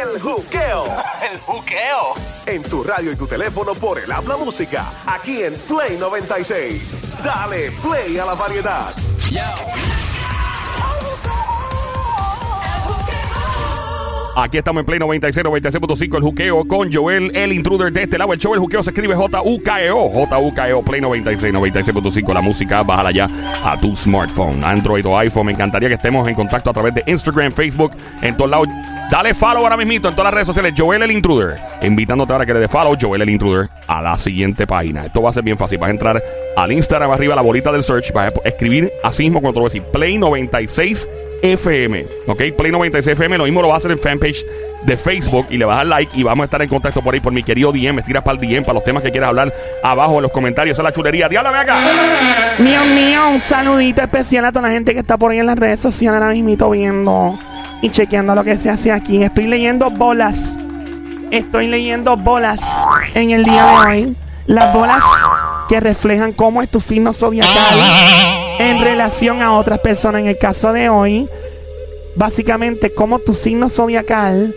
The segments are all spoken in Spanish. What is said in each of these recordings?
El juqueo. El juqueo. En tu radio y tu teléfono por el habla música. Aquí en Play 96. Dale play a la variedad. Aquí estamos en Play 96, 96.5, el juqueo con Joel, el intruder de este lado. El show, el juqueo se escribe J-U-K-E-O, J-U-K-E-O, Play 96, 96.5. La música, bájala ya a tu smartphone, Android o iPhone. Me encantaría que estemos en contacto a través de Instagram, Facebook, en todos lados. Dale follow ahora mismito en todas las redes sociales, Joel el intruder. Invitándote ahora que le dé follow, Joel el intruder, a la siguiente página. Esto va a ser bien fácil. Vas a entrar al Instagram arriba, la bolita del search, vas a escribir así mismo cuando decir Play 96 FM. ¿Ok? Play 96 FM. Lo mismo lo vas a hacer en fanpage de Facebook y le vas a dar like y vamos a estar en contacto por ahí por mi querido DM. Me tiras para el DM para los temas que quieras hablar abajo en los comentarios. Esa es la chulería. Diáblame acá. Mío, mío, un saludito especial a toda la gente que está por ahí en las redes sociales ahora mismo viendo y chequeando lo que se hace aquí. Estoy leyendo bolas. Estoy leyendo bolas en el día de hoy. Las bolas que reflejan cómo es tu signo zodiacal en relación a otras personas. En el caso de hoy, básicamente cómo tu signo zodiacal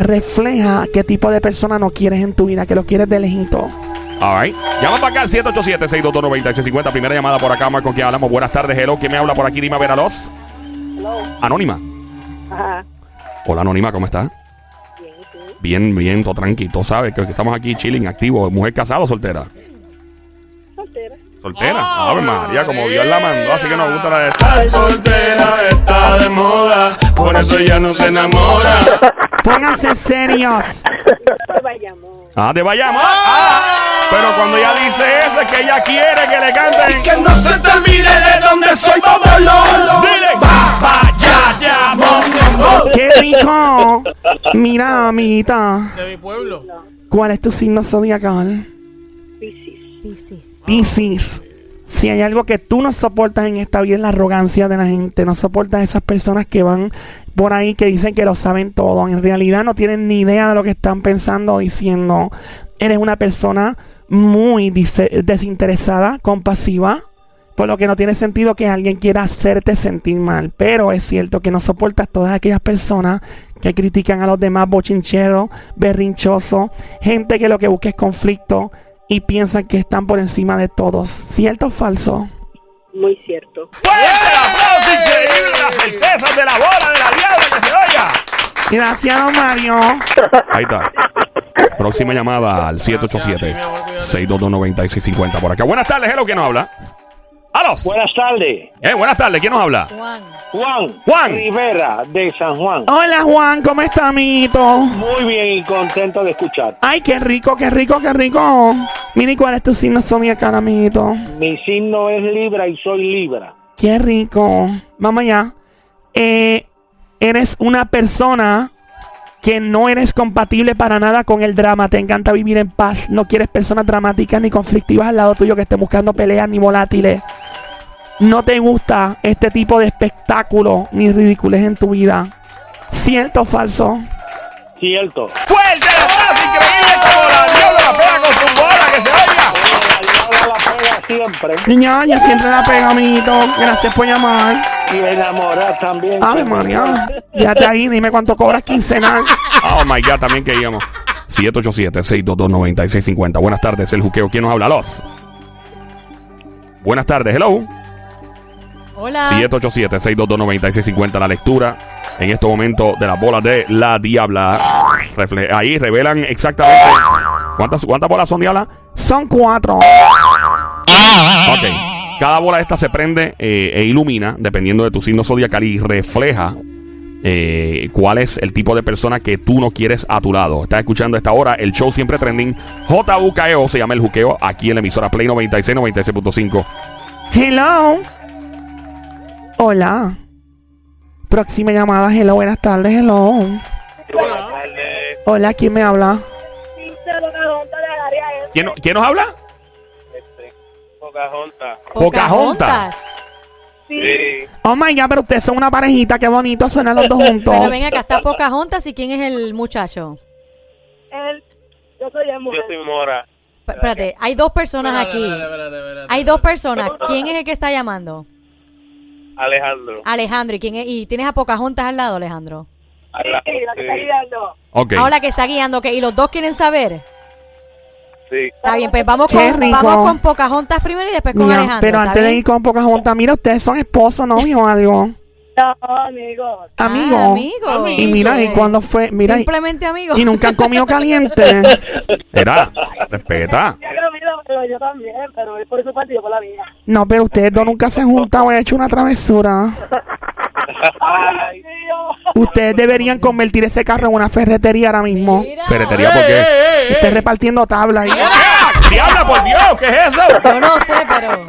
refleja qué tipo de persona no quieres en tu vida, que lo quieres de lejito. All right. Llama para acá al 787-622-9650. Primera llamada por acá, Marco, que hablamos. Buenas tardes, hello. ¿Quién me habla por aquí? Dime a ver a los. Anónima. Ajá. Hola, Anónima, ¿cómo estás? Bien, ¿y tú? Bien, bien, todo tranquilo. ¿Sabes? Que que estamos aquí chilling, activo. ¿Mujer casada o soltera? Soltera. Soltera. Ave María, como Dios la mandó, así que nos gusta la de esta. Ay, soltera está de moda, por eso ya no se enamora. Pónganse serios. Ah, de Bayamón. Ah, pero cuando ella dice eso, es que ella quiere que le canten. Que no se te olvide de dónde soy Mira, amiguita. de mi pueblo. ¿Cuál es tu signo zodiacal? Piscis. Piscis. Si hay algo que tú no soportas en esta vida es la arrogancia de la gente. No soportas esas personas que van por ahí que dicen que lo saben todo. En realidad no tienen ni idea de lo que están pensando o diciendo. Eres una persona muy desinteresada, compasiva. Por lo que no tiene sentido que alguien quiera hacerte sentir mal. Pero es cierto que no soportas todas aquellas personas que critican a los demás bochincheros, berrinchosos, gente que lo que busca es conflicto y piensan que están por encima de todos. ¿Cierto o falso? Muy cierto. ¡Fuerte el aplauso! ¡Increíble! Las certezas de la bola de la diabla que se oiga. Gracias, don Mario. Ahí está. Próxima llamada al 787-622-9650 por acá. Buenas tardes, hello, ¿quién nos habla? Buenas tardes, Eh, buenas tardes, ¿quién nos habla? Juan. Juan. Juan. Rivera, de San Juan. Hola, Juan, ¿cómo está, amiguito? Muy bien y contento de escuchar. Ay, qué rico, qué rico, qué rico. Mira, ¿y cuál es tu signo zodiacal, amiguito? Mi signo es Libra y soy Libra. Qué rico. Vamos allá. Eh, eres una persona que no eres compatible para nada con el drama. Te encanta vivir en paz. No quieres personas dramáticas ni conflictivas al lado tuyo que estén buscando peleas ni volátiles. No te gusta este tipo de espectáculo ni ridiculez en tu vida. ¿Cierto o falso? Cierto. ¡Fuerte el aplauso! ¡Increíble como la diabla la pega con su bola que se oiga! La diabla la pega siempre. Niña, yo siempre la pego, amiguito. Gracias por llamar. Y enamorar también. Ave María. Ya te ahí, dime cuánto cobras quincenal. Oh my God, también que íbamos. 787-622-9650. Buenas tardes, el juqueo. ¿Quién nos habla? Los. Buenas tardes, hello. Hola. 787-622-9650. La lectura en este momento de las bolas de la Diabla. Ahí revelan exactamente. ¿Cuántas, cuántas bolas son, Diabla? Son cuatro. Ok. Cada bola de esta se prende eh, e ilumina, dependiendo de tu signo zodiacal, y refleja eh, cuál es el tipo de persona que tú no quieres a tu lado. Estás escuchando a esta hora el show siempre trending. JUKEO se llama el juqueo aquí en la emisora Play 96, 96.5. Hello. Hola. Próxima llamada. Hello, buenas tardes. Hello. Hola, ¿quién me habla? ¿Quién, quién nos habla? Pocahontas. Pocahontas. Sí. Oh my god, pero ustedes son una parejita. Qué bonito suenan los dos juntos. Pero ven acá, está Pocahontas y quién es el muchacho. Yo soy el mujer. Yo soy Mora. P- Espérate, hay dos personas Espérate, aquí. espérate, espérate, espérate. Hay dos personas. ¿Quién es el que está llamando? Alejandro. Alejandro. ¿Y quién es? ¿Y tienes a Pocahontas al lado, Alejandro? Sí, la que está guiando. Ok. Ahora que está guiando, que ¿y los dos quieren saber? sí. Está bien, pues vamos Qué con, rico. vamos con Pocahontas primero y después con Mira, Alejandro. pero ¿está antes de ir con Pocahontas, mira, ustedes son esposos, novio o algo. No, amigos. Amigo. Ah, amigo. Y mira, ¿y cuándo fue? Mira, y- Simplemente amigo. y nunca han comido caliente. Era, respeta. Yo que yo- pero yo también, pero es por su parte yo por la mía. No, pero ustedes dos nunca se han juntado y han hecho una travesura. Ay. Ustedes deberían convertir ese carro en una ferretería ahora mismo. Mira. Ferretería, ¿por qué? Estés repartiendo tablas. ¡Diabla, por Dios! ¿Qué es eso? Yo no sé, pero.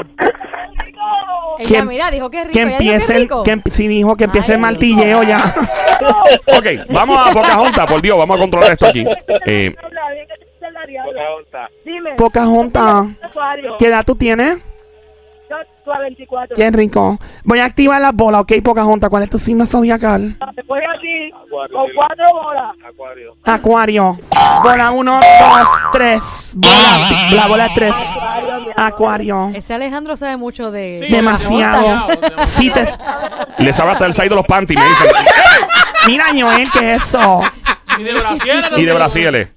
Ella, Que- mira, dijo que rico. Que Ella dijo empiece, el, rico. que, sí, dijo que empiece Ay, el martilleo ya. Ok, vamos a Pocahontas, por Dios, vamos a controlar esto aquí. Eh. Pocahontas. Dime. Pocahontas. ¿qué edad tú tienes? A 24. Qué rico. Voy a activar las bolas, ok, Pocahontas. ¿Cuál es tu signo zodiacal? Después así, Acuario, con cuatro bolas. Acuario. Acuario. Bola 1, 2, 3. Bola, la bola 3. Acuario. Ese Alejandro sabe mucho de. Sí, Demasiado. Sí te... le sabe hasta el side de los panties, me dicen. Mira, Joel, ¿qué es eso? Y de Brasil. Y de.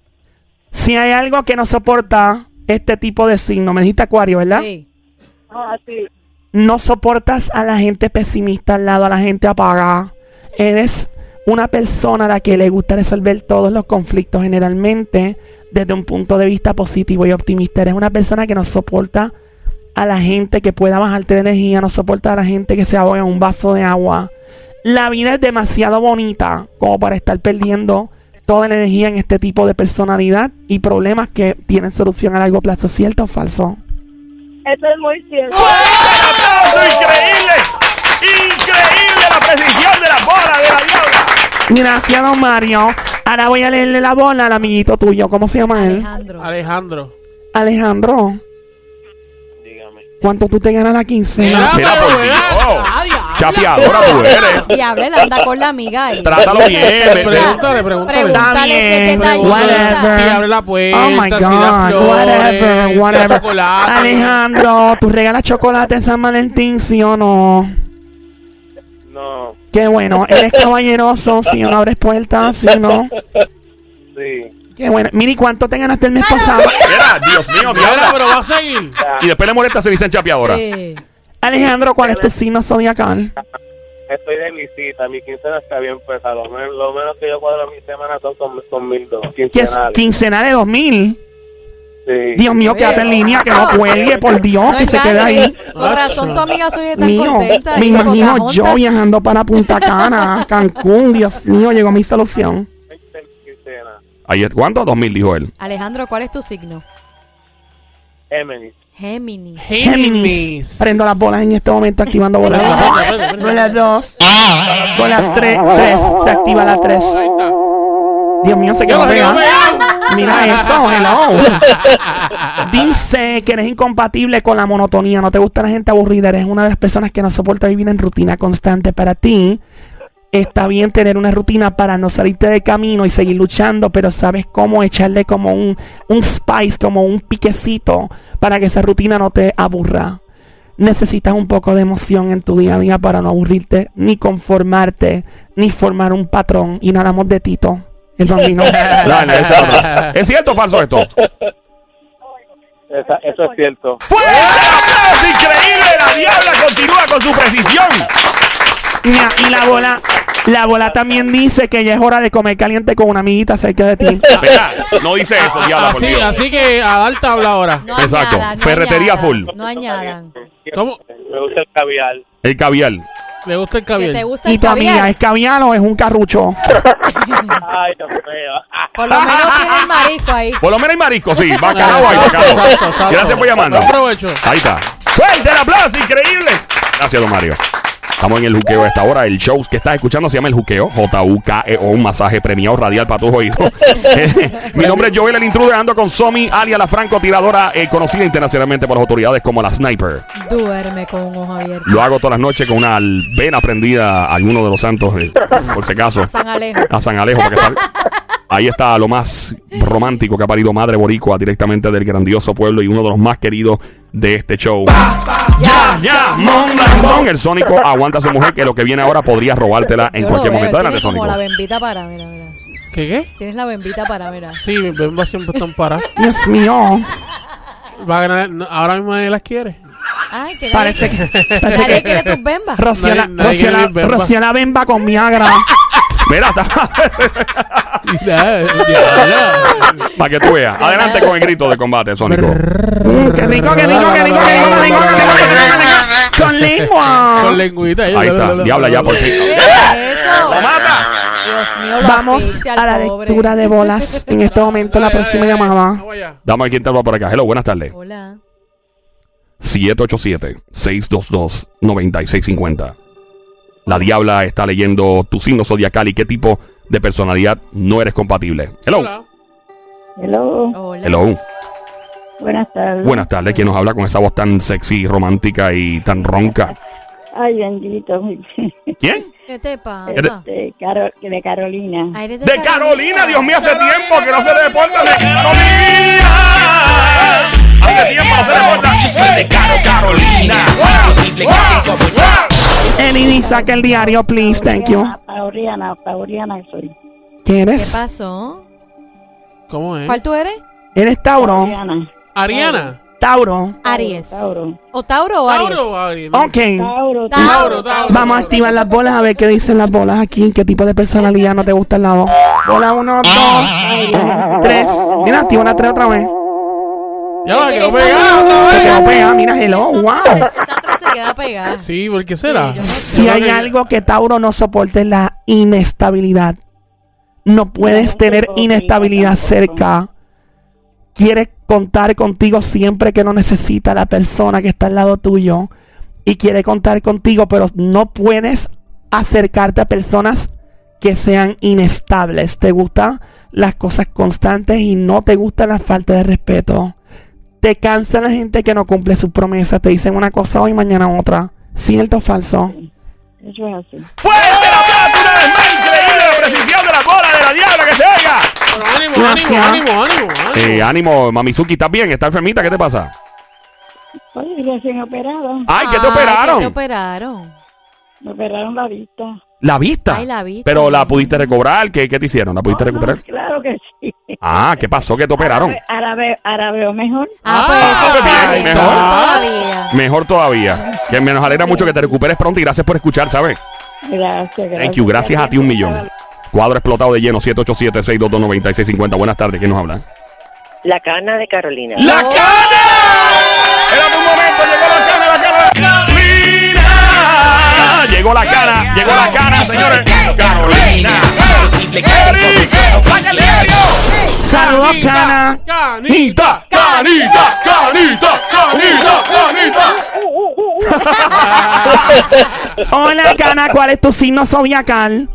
Si hay algo que no soporta este tipo de signo, me dijiste Acuario, ¿verdad? Sí. Ah, sí. No soportas a la gente pesimista al lado, a la gente apagada. Eres una persona a la que le gusta resolver todos los conflictos generalmente desde un punto de vista positivo y optimista. Eres una persona que no soporta a la gente que pueda bajarte de energía, no soporta a la gente que se ahoga en un vaso de agua. La vida es demasiado bonita como para estar perdiendo toda la energía en este tipo de personalidad y problemas que tienen solución a largo plazo. ¿Cierto o falso? Eso es muy cierto. ¡Aplauso increíble! ¡Increíble la precisión de la bola de la diabla! Gracias, don Mario. Ahora voy a leerle la bola al amiguito tuyo. ¿Cómo se llama él? Alejandro. Alejandro. Alejandro. Dígame. ¿Cuánto tú te ganas la quincena? Mira, por Dios. Diabla. Chapeadora tú eres. Diablo, él anda con la amiga ahí. Trátalo bien. Pregúntale, pregúntale. Pregúntale si detallista. whatever. Si abre la puerta, Oh my si da God, flores, whatever, si da whatever. chocolate. Alejandro, ¿tú regalas chocolate en San Valentín, sí o no? No. Qué bueno, eres caballeroso, sí o no abres puertas, sí o no. Sí. Qué bueno. Miri, ¿cuánto te ganaste el mes pasado? Mira, Dios mío, Mira, pero va a seguir. Y después le molesta se dicen chapeadora. Sí. Alejandro, ¿cuál es tu signo zodiacal? Estoy de visita. Mi quincena está bien pesada. Lo menos, lo menos que yo cuadro mi semana son con, mil dos. ¿Qué es? Quincenales. Quincenal de 2000. Sí. Dios mío, quédate en línea, que no cuelgue, por Dios, No que se quede ahí. Con razón tu amiga soy tan Mío, contenta. me imagino Pocahontas. yo viajando para Punta Cana, Cancún, Dios mío, llegó mi solución. Es, ¿Cuánto? 2000, dijo él. Alejandro, ¿cuál es tu signo? Géminis. Géminis. Géminis. Prendo las bolas en este momento, activando bolas. Prende. Bola 2, bola 3, 3, se activa la 3. Ahí está. Dios mío, se quedó pegado. Mira eso, hello. Dice que eres incompatible con la monotonía, no te gusta la gente aburrida, eres una de las personas que no soporta vivir en rutina constante. Para ti, está bien tener una rutina para no salirte del camino y seguir luchando, pero sabes cómo echarle como un, un spice, como un piquecito, para que esa rutina no te aburra. Necesitas un poco de emoción en tu día a día para no aburrirte, ni conformarte, ni formar un patrón. Y nada más de Tito, el bambino. ¿Es cierto o falso esto? Esa- eso es cierto. ¡Fuerte el aplauso! ¡Increíble! La diabla continúa con su precisión. Mira, y la bola, la bola también dice que ya es hora de comer caliente con una amiguita cerca de ti. No dice eso, diabla, por Así, Dios. así que a dar tabla ahora. No Exacto. añadan, no Ferretería añadan, full. No añadan. ¿Cómo? Me gusta el caviar. El caviar. Le gusta el ¿Que te caviar. gusta ¿Y el tu amiga caviar? es caviar o es un carrucho? Ay, Dios mío. Por lo menos tiene el marisco ahí. Por lo menos hay marisco, sí. Bacalao hay, Exacto, bacalao. exacto, exacto. Gracias por llamando. Buen provecho. Ahí está. ¡Fuerte el aplauso! ¡Increíble! Gracias, don Mario. Estamos en el juqueo a esta hora. El show que estás escuchando se llama El Juqueo. J-U-K-E-O, un masaje premiado radial para tus oídos. Mi nombre es Joel, el intruder. Ando con Somi, alias la francotiradora, eh, conocida internacionalmente por las autoridades como la Sniper. Duerme con un ojo abierto. Lo hago todas las noches con una vena prendida a alguno de los santos, eh, por si acaso. San Alejo. A San Alejo. para que salga. Ahí está lo más romántico que ha parido Madre Boricua directamente del grandioso pueblo y uno de los más queridos de este show. Ya, ya, mon, lambón. El Sónico aguanta a su mujer que lo que viene ahora podría robártela en Yo cualquier lo momento. Adelante, tiene como Sónico. la bembita para, mira, mira. ¿Qué qué? Tienes la bembita para, mira. Sí, mis bembas siempre están paradas. Dios mío. Va a ganar, no, ahora mismo nadie las quiere. Ay, que Parece que. Parece nadie que quiere tus bembas. la, Nadie- nadie quiere la- mis bembas. la bemba con Viagra. Mira, está. Para que tú veas. Adelante con el grito de combate, Sónico. ¡Qué rico, qué rico, qué rico, qué rico, qué rico, qué ¡Con lengua! Con lengüita. Ahí está. Diabla ya por fin. ¡Lo mata! Vamos a la lectura de bolas. En este momento, la próxima llamada. Dame quién te va por acá. Hello, buenas tardes. Hola. 787-622-9650. La diabla está leyendo tu signo zodiacal y qué tipo de personalidad no eres compatible. Hello. Hola. Hello, Hola. Hello. buenas tardes. Buenas tardes. ¿Quién nos habla con esa voz tan sexy, romántica y tan ronca? Ay, bendito. ¿Quién? ¿Qué te pasa? De, Caro- de Carolina. Ah, eres De Carolina, Dios mío, hace tiempo que no se deporta de Carolina. Hace tiempo no se deporta. de Caro Carolina. Imposible que como yo. Elini, saca el diario, please. Thank you. Pauriana, Pauriana soy. ¿Qué ¿Qué eres? pasó? ¿Cómo es? ¿Cuál tú eres? ¿Eres Tauro? Pauriana. Ariana. Tauro. Aries. Tauro. ¿O Tauro o Aries? Tauro o Ariana. Ok. Tauro. Tauro, Tauro. Vamos a activar las bolas a ver qué dicen las bolas aquí. ¿Qué tipo de personalidad no te gusta al lado? Bola 1, 2, 3. Mira, activa una 3 otra vez. Ya va, que no Esa- pega otra Se vez. quedó pegada, mira, hello, wow. Esa queda pegada. Sí, ¿por qué será? Sí. Si hay algo que Tauro no soporte es la inestabilidad. No puedes No, tener inestabilidad cerca. Quieres contar contigo siempre que no necesita la persona que está al lado tuyo. Y quiere contar contigo, pero no puedes acercarte a personas que sean inestables. Te gustan las cosas constantes y no te gusta la falta de respeto. Te cansa la gente que no cumple sus promesas. Te dicen una cosa hoy, mañana otra. ¿Cierto o falso? Eso es así. ¡Fuerte el aplauso una vez más! ¡Increíble la precisión de la bola de la Diabla que se oiga! Pero ánimo, ánimo, ánimo, ánimo, ánimo. Eh, ánimo, Mamizuki, ¿estás bien? ¿Estás enfermita? ¿Qué te pasa? Oye, recién operado. ¡Ay, que te Ay, operaron! ¿qué te operaron? Me operaron la vista. La vista. Ay, la vista. Pero la pudiste recobrar. ¿Qué, qué te hicieron? ¿La pudiste No, no, recuperar? claro que sí. Ah, ¿qué pasó? ¿Qué te operaron? Ahora veo, ahora veo mejor. Ah, Ah, pues está bien, bien. mejor. Todavía. Mejor todavía. Que me nos alegra mucho que te recuperes pronto y gracias por escuchar, ¿sabes? Gracias, gracias. Thank you. Gracias a ti un millón. Cuadro explotado de lleno, 787-622-9650. Buenas tardes. ¿Quién nos habla? La cana de Carolina. ¡La cana! Era un momento, llegó la cana. Llegó la cana, llegó la cana, señores. Carolina. Saludos, Cana. Canita. ¡Canita! ¡Canita! ¡Canita! ¡Canita! Hola, Cana. ¿Cuál es tu signo zodiacal?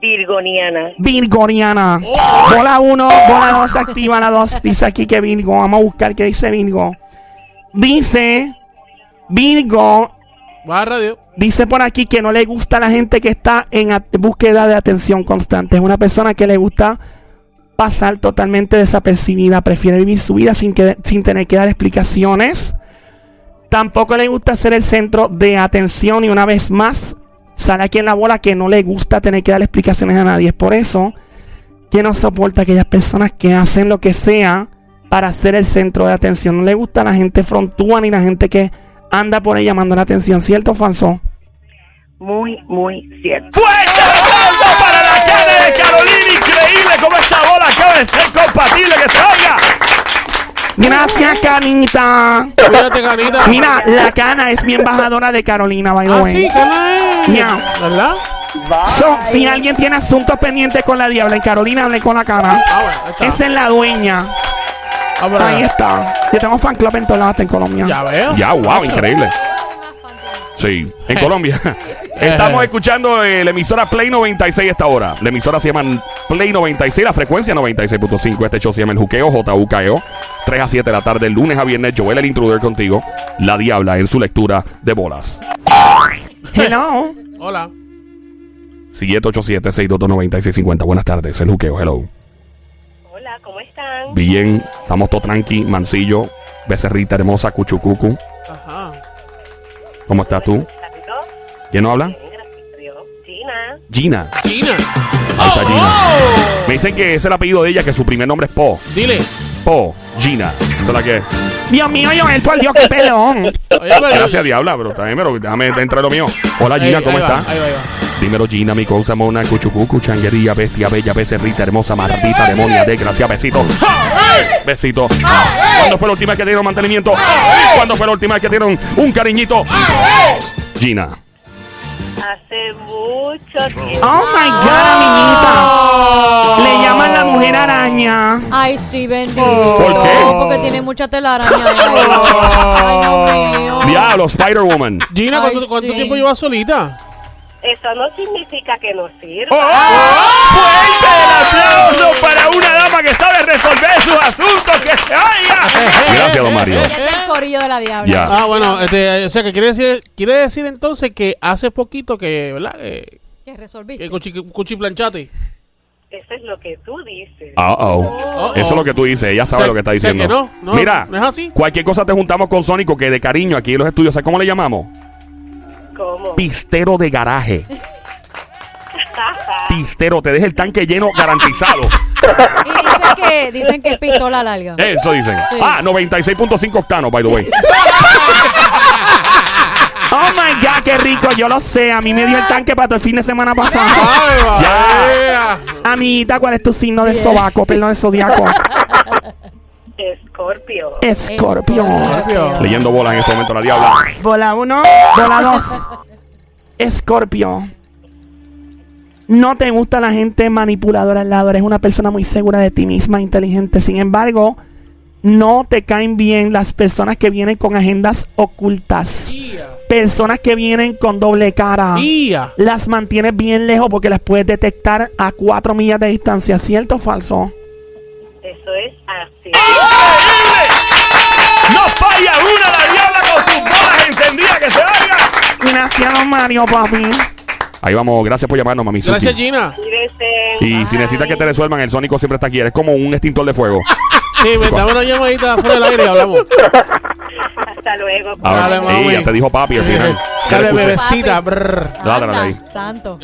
Virgoniana. Virgoniana. Bola 1, bola 2, activa la 2. Dice aquí que Virgo. Vamos a buscar qué dice Virgo. Dice Virgo. Dice por aquí que no le gusta a la gente que está en búsqueda de atención constante. Es una persona que le gusta pasar totalmente desapercibida. Prefiere vivir su vida sin, que, sin tener que dar explicaciones. Tampoco le gusta ser el centro de atención. Y una vez más, sale aquí en la bola que no le gusta tener que dar explicaciones a nadie. Es por eso que no soporta aquellas personas que hacen lo que sea para ser el centro de atención. No le gusta la gente frontúa ni la gente que anda por ahí llamando la atención. ¿Cierto o falso? Muy, muy cierto. ¡Fuerte el aplauso para la cana de Carolina! Increíble cómo esta bola acaba de ser compatible que se oiga. Gracias, Canita. Cuídate, canita. Mira, la cana es mi embajadora de Carolina, by the Ah, way. sí, Cana es. Miau. ¿Verdad? So, si alguien tiene asuntos pendientes con la diabla en Carolina, hable con la cana. Ah, bueno. Esa es la dueña. Ah, Ahí está. Yo tengo fan club en en Colombia. Ya veo. Ya, wow, increíble. Sí, en Colombia. Estamos escuchando eh, la emisora Play 96 a esta hora. La emisora se llama Play 96, la frecuencia 96.5. Este show se llama El Juqueo, JUKEO. 3 E a 7 de la tarde, lunes a viernes. Joel el Intruder contigo. La Diabla en su lectura de bolas. Hello. Hola. 787-622-9650. Buenas tardes, El Juqueo, hello. Hola, ¿cómo están? Bien, estamos todo tranqui, mancillo, becerrita hermosa, cuchucucu. Ajá. ¿Cómo estás tú? ¿Quién no habla? Gina. Gina. China. Ahí está Oh, Gina. oh. Me dicen que es el apellido de ella, que su primer nombre es Po. Dile. Po. Gina. Esa es la que es. Dios mío, Joel, por Dios, qué pelón. Gracias, Diabla, pero también, pero déjame entrar lo mío. Hola, Gina, ¿cómo estás? Ahí va, ahí va. Dímelo, Gina, mi cosa mona, cuchucucu, changuería, bestia, bella, becerrita, hermosa, maldita, demonia, desgracia, besito. Besito. ¿Cuándo fue la última vez que te dieron mantenimiento? ¿Cuándo fue la última vez que dieron un cariñito? Gina. Hace mucho tiempo. Oh my God, amiguita. Le llaman la mujer araña. Ay, sí, bendito. ¿Por qué? Porque tiene mucha telaraña. Ay, Dios mío. Diablo, Spider-Woman. Gina, Ay, ¿cuánto, cuánto sí. tiempo llevas solita? Eso no significa que no sirva. ¡Fuerte el aplauso para una dama que sabe resolver sus asuntos! ¡Que se oiga! Gracias, don Mario. Ya está el corillo de la diabla. Ya. Ah, bueno, este, o sea, que quiere decir, quiere decir entonces que hace poquito que, ¿verdad? Eh, Que resolviste. que cuchi, cuchiplanchate. Eso es lo que tú dices. Uh oh. Oh, Eso es lo que tú dices, ella sabe Sé- lo que está diciendo. que no, no, Mira, no es así. cualquier cosa te juntamos con Sónico, que de cariño aquí en los estudios, ¿sabes cómo le llamamos? ¿Cómo? Pistero de garaje. Pistero, te deja el tanque lleno garantizado. Y dicen que, dicen que es pistola larga. Eso dicen. Sí. Ah, 96.5 octanos, by the way. Oh my God, qué rico. Yo lo sé. A mí me dio el tanque para todo el fin de semana pasado. ¡Ay, Ya. va! Amiguita, ¿cuál es tu signo de sobaco? Perdón, de zodiaco. Escorpio. Escorpio. Escorpio. Leyendo bolas en este momento la diabla. Bola uno, bola dos. Escorpio. No te gusta la gente manipuladora al lado. Eres una persona muy segura de ti misma, inteligente. Sin embargo, no te caen bien las personas que vienen con agendas ocultas. Personas que vienen con doble cara. Las mantienes bien lejos porque las puedes detectar a cuatro millas de distancia. ¿Cierto o falso? Eso es así. ¡No falla una la diabla con sus bolas encendidas que se oiga! Gracias, don Mario, papi. Ahí vamos, gracias por llamarnos, mami. Gracias, Suki. Gina. Cuídense. Y si Bye. necesitas que te resuelvan, el Sónico siempre está aquí. Eres como un extintor de fuego. Sí, me dame una llamadita fuera del aire y hablamos. Hasta luego. Ahora, Dale, mami. ella te dijo papi al final. Ya Dale, le escuché. bebecita. brr. Dale, dale ahí. santo.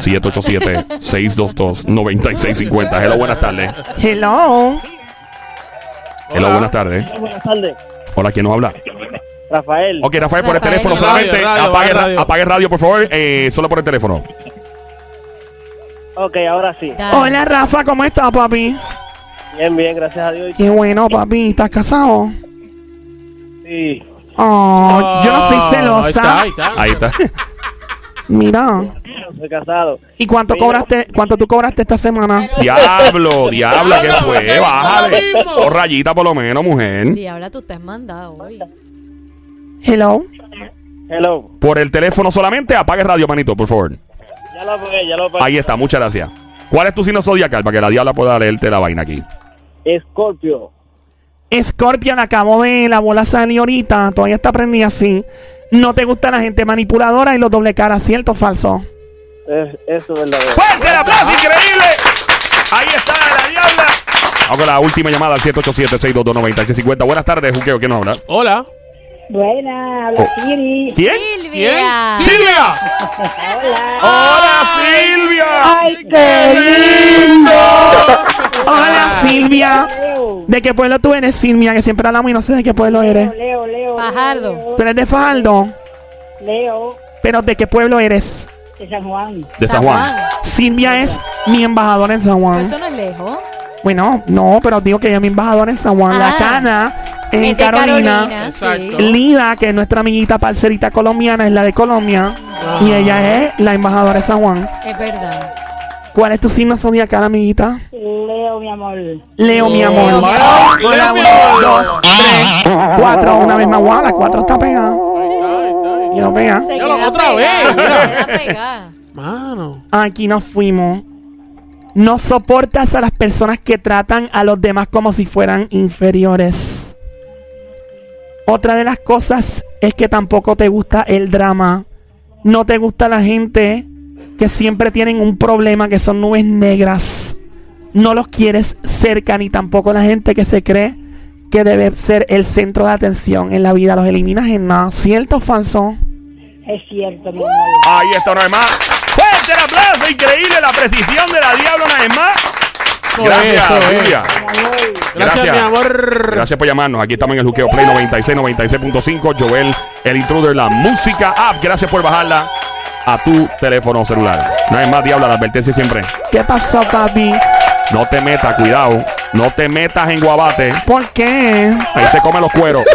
787-622-9650. Hello, buenas tardes. Hello. Hello, Hola. buenas tardes. Buenas tardes. Hola, ¿quién nos habla? Rafael. Ok, Rafael, por el Rafael. teléfono Radio, solamente. radio, apague, radio. apague radio, por favor. Eh, solo por el teléfono. Ok, ahora sí. Dale. Hola, Rafa, ¿cómo estás, papi? Bien, bien, gracias a Dios. Qué bueno, papi. ¿Estás casado? Sí. Oh, yo no soy Ah, celosa. Ahí está, Ahí está. Mira. Soy casado. ¿Y cuánto Mira. cobraste? ¿Cuánto tú cobraste esta semana? Diablo, diablo, ¿qué fue? Bájale. Dos rayitas por lo menos, mujer. Diabla, tú estás mandado hoy. Hello. Hello. Por el teléfono solamente, apague radio, manito, por favor. Ya lo apagué, ya lo apagué. Ahí está, muchas gracias. ¿Cuál es tu signo zodiacal? Para que la diabla pueda leerte la vaina aquí. Escorpio. Scorpion, acabo de la bola salió ahorita. Todavía está prendida así. No te gusta la gente manipuladora y los doble caras, ¿cierto o falso? Es, eso es verdadero. ¡Fuerte el aplauso, increíble! Ahí está la diabla. Vamos con la última llamada al 787-622-9650. Buenas tardes, Juqueo. ¿Quién nos habla? Hola. Buena, habla Siri. ¿Quién? Silvia. ¡Silvia! ¡Hola, Silvia! ¡Ay, qué lindo! Hola, Silvia. ¿De qué pueblo tú eres, Silvia? Que siempre hablamos y no sé de qué pueblo eres. Leo, Leo. Fajardo. Leo, Tú eres de Fajardo. Leo, Pero ¿de qué pueblo eres? de San Juan. De San Juan. Silvia es mi embajadora en San Pues Juan. eso no es lejos. Bueno, no, pero digo que ella es mi embajadora en San Juan. La Ah. Cana en Es Carolina. Sí. Lida, que es nuestra amiguita parcerita colombiana, es la de Colombia. Ah. Y ella es la embajadora de San Juan. Es verdad. ¿Cuál es tu signo zodiacal, amiguita? Leo, mi amor. Leo, mi amor. Leo, mi amor. Hola, Leo, mi uno, amor. dos, tres, cuatro. Una vez más, guau, la cuatro está pegada. Y no pega. Se queda otra pegada, vez, Se queda pegada. Mano. Aquí nos fuimos. No soportas a las personas que tratan a los demás como si fueran inferiores. Otra de las cosas es que tampoco te gusta el drama. No te gusta la gente que siempre tienen un problema, que son nubes negras. No los quieres cerca, ni tampoco la gente que se cree que debe ser el centro de atención en la vida. Los eliminas en nada. ¿Cierto o falso? Es cierto, mi amor. Ahí está una vez más. Fuerte el aplauso, increíble la precisión de la diabla una vez más. Gracias, Eso. Julia. Gracias, mi amor. Gracias por llamarnos. Aquí estamos en el Juqueo Play 96, 96.5. Joel, el intruder, la música app. Gracias por bajarla a tu teléfono celular. Una vez más, diabla, la advertencia siempre. ¿Qué pasó, papi? No te metas, cuidado. No te metas en guabate. ¿Por qué? Ahí se come los cueros.